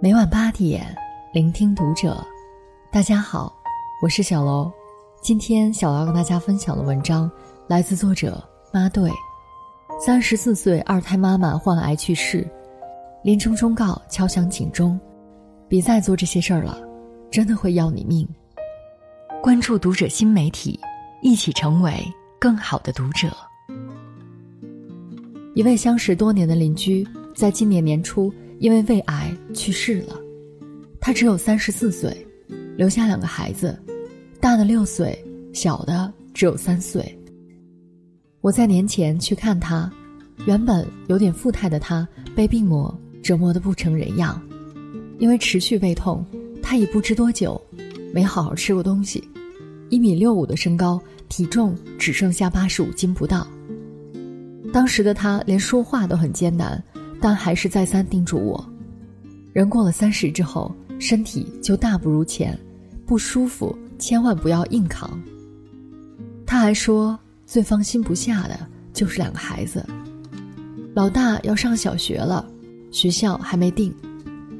每晚八点，聆听读者。大家好，我是小楼。今天小楼要跟大家分享的文章来自作者妈对。三十四岁二胎妈妈患癌去世，临终忠告敲响警钟：别再做这些事儿了，真的会要你命。关注读者新媒体，一起成为更好的读者。一位相识多年的邻居，在今年年初因为胃癌去世了。他只有三十四岁，留下两个孩子，大的六岁，小的只有三岁。我在年前去看他，原本有点富态的他，被病魔折磨得不成人样。因为持续胃痛，他已不知多久没好好吃过东西。一米六五的身高，体重只剩下八十五斤不到。当时的他连说话都很艰难，但还是再三叮嘱我：人过了三十之后，身体就大不如前，不舒服千万不要硬扛。他还说，最放心不下的就是两个孩子，老大要上小学了，学校还没定；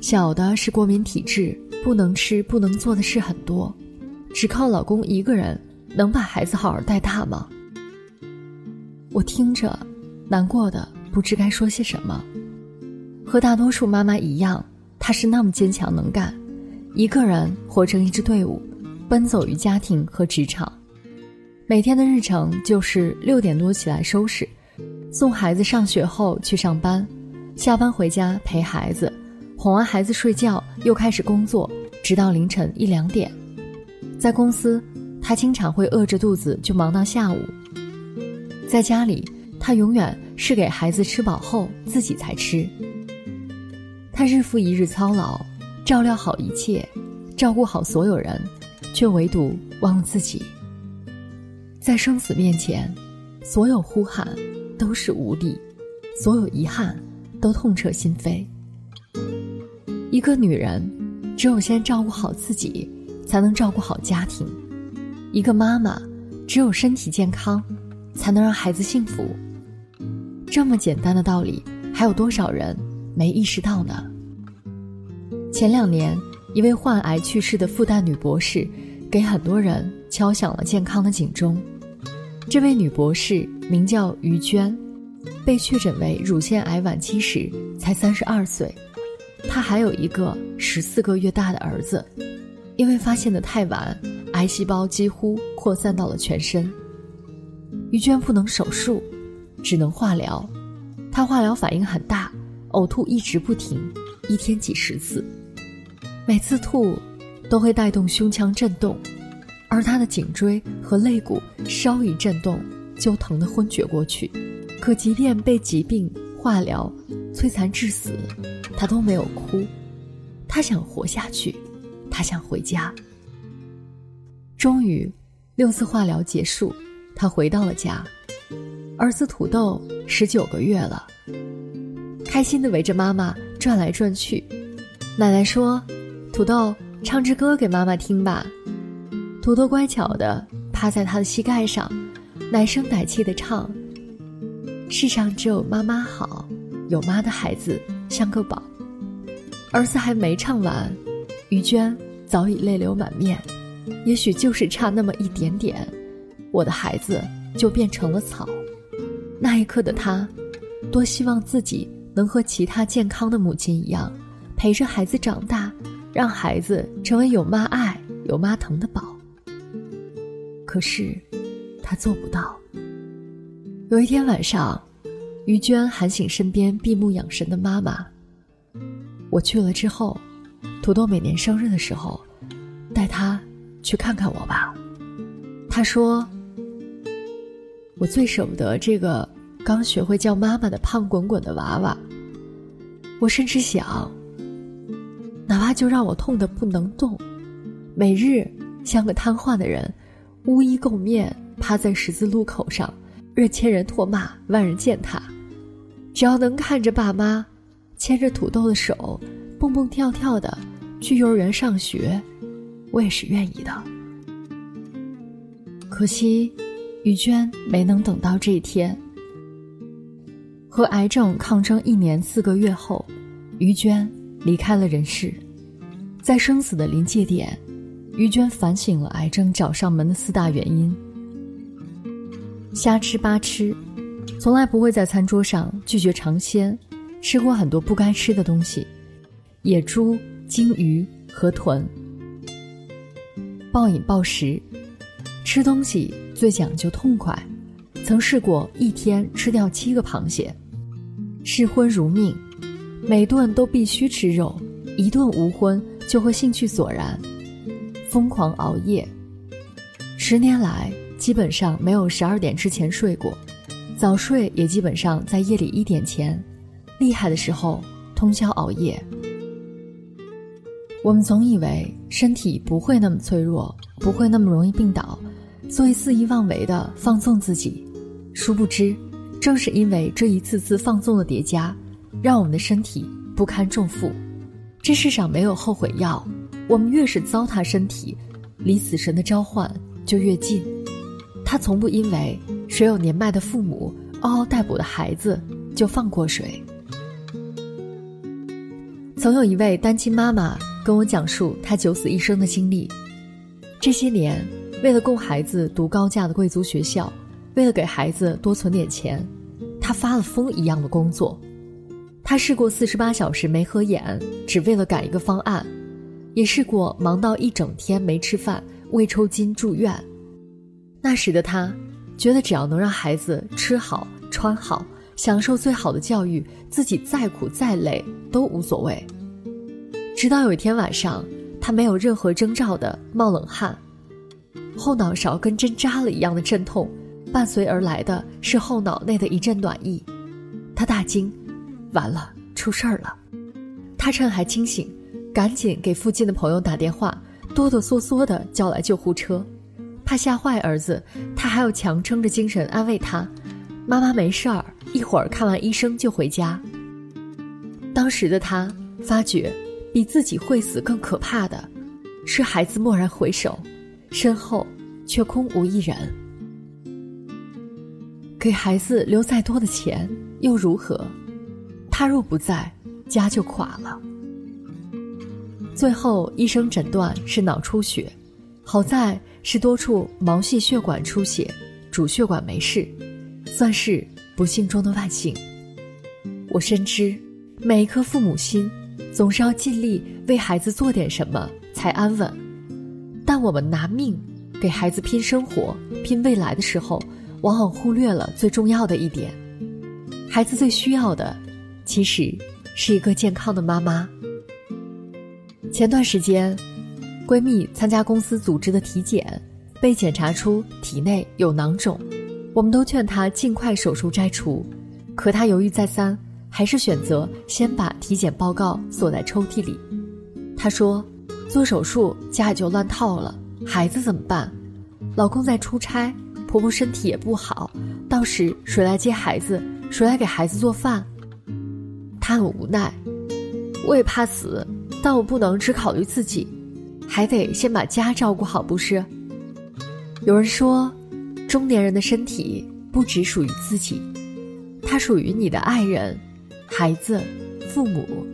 小的是过敏体质，不能吃不能做的事很多，只靠老公一个人能把孩子好好带大吗？我听着。难过的不知该说些什么。和大多数妈妈一样，她是那么坚强能干，一个人活成一支队伍，奔走于家庭和职场。每天的日程就是六点多起来收拾，送孩子上学后去上班，下班回家陪孩子，哄完孩子睡觉又开始工作，直到凌晨一两点。在公司，她经常会饿着肚子就忙到下午。在家里。他永远是给孩子吃饱后自己才吃。他日复一日操劳，照料好一切，照顾好所有人，却唯独忘了自己。在生死面前，所有呼喊都是无力，所有遗憾都痛彻心扉。一个女人，只有先照顾好自己，才能照顾好家庭；一个妈妈，只有身体健康，才能让孩子幸福。这么简单的道理，还有多少人没意识到呢？前两年，一位患癌去世的复旦女博士，给很多人敲响了健康的警钟。这位女博士名叫于娟，被确诊为乳腺癌晚期时才三十二岁，她还有一个十四个月大的儿子，因为发现的太晚，癌细胞几乎扩散到了全身。于娟不能手术。只能化疗，她化疗反应很大，呕吐一直不停，一天几十次，每次吐都会带动胸腔震动，而他的颈椎和肋骨稍一震动就疼得昏厥过去。可即便被疾病、化疗摧残致死，他都没有哭，他想活下去，他想回家。终于，六次化疗结束，他回到了家。儿子土豆十九个月了，开心的围着妈妈转来转去。奶奶说：“土豆，唱支歌给妈妈听吧。”土豆乖巧的趴在他的膝盖上，奶声奶气的唱：“世上只有妈妈好，有妈的孩子像个宝。”儿子还没唱完，于娟早已泪流满面。也许就是差那么一点点，我的孩子就变成了草。那一刻的他，多希望自己能和其他健康的母亲一样，陪着孩子长大，让孩子成为有妈爱、有妈疼的宝。可是，他做不到。有一天晚上，于娟喊醒身边闭目养神的妈妈。我去了之后，土豆每年生日的时候，带他去看看我吧。他说。我最舍不得这个刚学会叫妈妈的胖滚滚的娃娃。我甚至想，哪怕就让我痛得不能动，每日像个瘫痪的人，乌衣垢面趴在十字路口上，任千人唾骂，万人践踏，只要能看着爸妈牵着土豆的手，蹦蹦跳跳的去幼儿园上学，我也是愿意的。可惜。于娟没能等到这一天。和癌症抗争一年四个月后，于娟离开了人世。在生死的临界点，于娟反省了癌症找上门的四大原因：瞎吃八吃，从来不会在餐桌上拒绝尝鲜，吃过很多不该吃的东西，野猪、鲸鱼、河豚。暴饮暴食，吃东西最讲究痛快，曾试过一天吃掉七个螃蟹。嗜荤如命，每顿都必须吃肉，一顿无荤。就会兴趣索然，疯狂熬夜。十年来，基本上没有十二点之前睡过，早睡也基本上在夜里一点前。厉害的时候，通宵熬夜。我们总以为身体不会那么脆弱，不会那么容易病倒，所以肆意妄为的放纵自己。殊不知，正是因为这一次次放纵的叠加，让我们的身体不堪重负。这世上没有后悔药，我们越是糟蹋身体，离死神的召唤就越近。他从不因为谁有年迈的父母、嗷嗷待哺的孩子就放过谁。曾有一位单亲妈妈跟我讲述她九死一生的经历。这些年，为了供孩子读高价的贵族学校，为了给孩子多存点钱，他发了疯一样的工作。他试过四十八小时没合眼，只为了赶一个方案；也试过忙到一整天没吃饭、胃抽筋住院。那时的他，觉得只要能让孩子吃好、穿好、享受最好的教育，自己再苦再累都无所谓。直到有一天晚上，他没有任何征兆的冒冷汗，后脑勺跟针扎了一样的阵痛，伴随而来的是后脑内的一阵暖意。他大惊。完了，出事儿了！他趁还清醒，赶紧给附近的朋友打电话，哆哆嗦嗦的叫来救护车。怕吓坏儿子，他还要强撑着精神安慰他：“妈妈没事儿，一会儿看完医生就回家。”当时的他发觉，比自己会死更可怕的，是孩子蓦然回首，身后却空无一人。给孩子留再多的钱又如何？他若不在，家就垮了。最后医生诊断是脑出血，好在是多处毛细血管出血，主血管没事，算是不幸中的万幸。我深知，每一颗父母心，总是要尽力为孩子做点什么才安稳。但我们拿命给孩子拼生活、拼未来的时候，往往忽略了最重要的一点：孩子最需要的。其实是一个健康的妈妈。前段时间，闺蜜参加公司组织的体检，被检查出体内有囊肿，我们都劝她尽快手术摘除，可她犹豫再三，还是选择先把体检报告锁在抽屉里。她说：“做手术家里就乱套了，孩子怎么办？老公在出差，婆婆身体也不好，到时谁来接孩子？谁来给孩子做饭？”他很无奈，我也怕死，但我不能只考虑自己，还得先把家照顾好，不是？有人说，中年人的身体不只属于自己，它属于你的爱人、孩子、父母。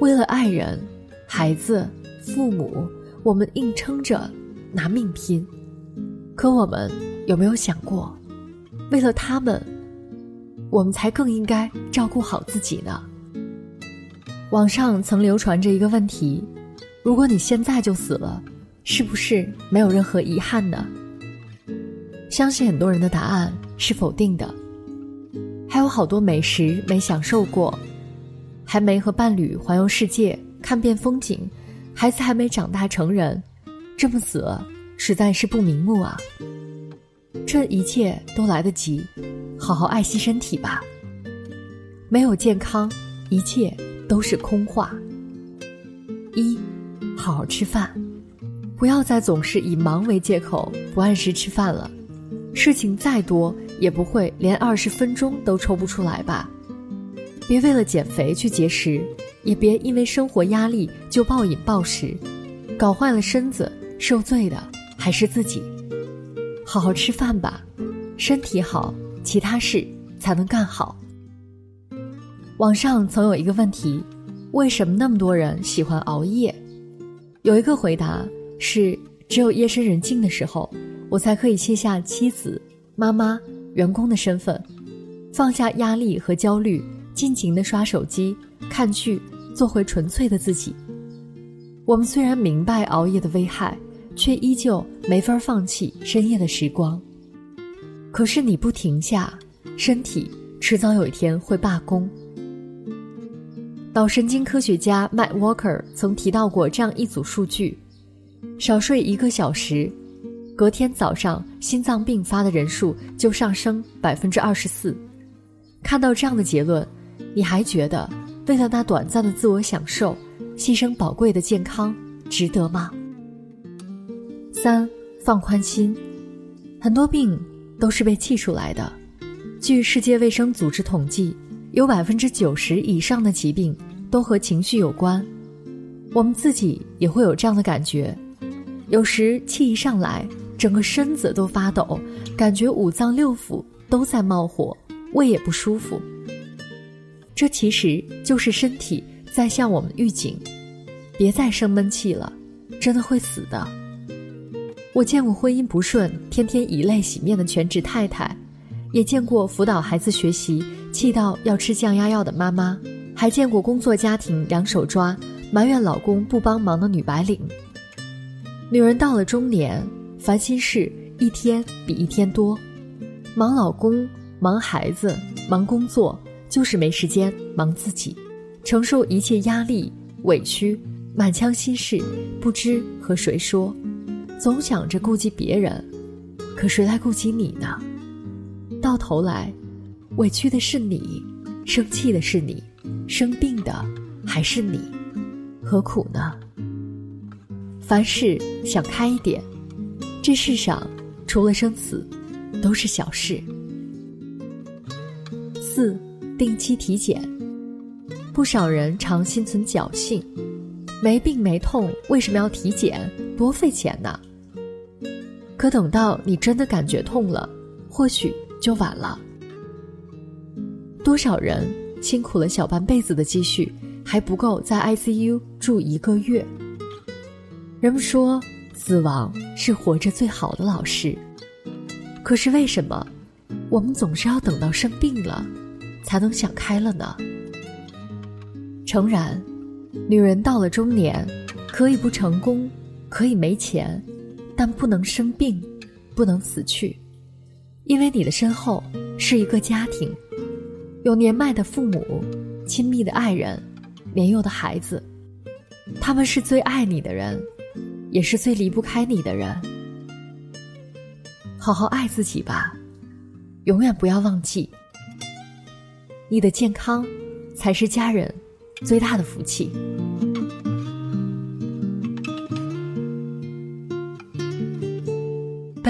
为了爱人、孩子、父母，我们硬撑着拿命拼，可我们有没有想过，为了他们？我们才更应该照顾好自己呢。网上曾流传着一个问题：如果你现在就死了，是不是没有任何遗憾呢？相信很多人的答案是否定的。还有好多美食没享受过，还没和伴侣环游世界看遍风景，孩子还没长大成人，这么死了实在是不瞑目啊！这一切都来得及。好好爱惜身体吧。没有健康，一切都是空话。一，好好吃饭，不要再总是以忙为借口不按时吃饭了。事情再多，也不会连二十分钟都抽不出来吧？别为了减肥去节食，也别因为生活压力就暴饮暴食，搞坏了身子，受罪的还是自己。好好吃饭吧，身体好。其他事才能干好。网上曾有一个问题：为什么那么多人喜欢熬夜？有一个回答是：只有夜深人静的时候，我才可以卸下妻子、妈妈、员工的身份，放下压力和焦虑，尽情的刷手机、看剧，做回纯粹的自己。我们虽然明白熬夜的危害，却依旧没法放弃深夜的时光。可是你不停下，身体迟早有一天会罢工。脑神经科学家 Matt Walker 曾提到过这样一组数据：少睡一个小时，隔天早上心脏病发的人数就上升百分之二十四。看到这样的结论，你还觉得为了那短暂的自我享受，牺牲宝贵的健康值得吗？三，放宽心，很多病都是被气出来的。据世界卫生组织统计。有百分之九十以上的疾病都和情绪有关，我们自己也会有这样的感觉，有时气一上来，整个身子都发抖，感觉五脏六腑都在冒火，胃也不舒服。这其实就是身体在向我们预警，别再生闷气了，真的会死的。我见过婚姻不顺、天天以泪洗面的全职太太。也见过辅导孩子学习气到要吃降压药的妈妈，还见过工作家庭两手抓埋怨老公不帮忙的女白领。女人到了中年，烦心事一天比一天多，忙老公、忙孩子、忙工作，就是没时间忙自己，承受一切压力、委屈，满腔心事不知和谁说，总想着顾及别人，可谁来顾及你呢？到头来，委屈的是你，生气的是你，生病的还是你，何苦呢？凡事想开一点，这世上除了生死，都是小事。四，定期体检。不少人常心存侥幸，没病没痛，为什么要体检？多费钱呢？可等到你真的感觉痛了，或许。就晚了。多少人辛苦了小半辈子的积蓄，还不够在 ICU 住一个月。人们说，死亡是活着最好的老师。可是为什么，我们总是要等到生病了，才能想开了呢？诚然，女人到了中年，可以不成功，可以没钱，但不能生病，不能死去。因为你的身后是一个家庭，有年迈的父母、亲密的爱人、年幼的孩子，他们是最爱你的人，也是最离不开你的人。好好爱自己吧，永远不要忘记，你的健康才是家人最大的福气。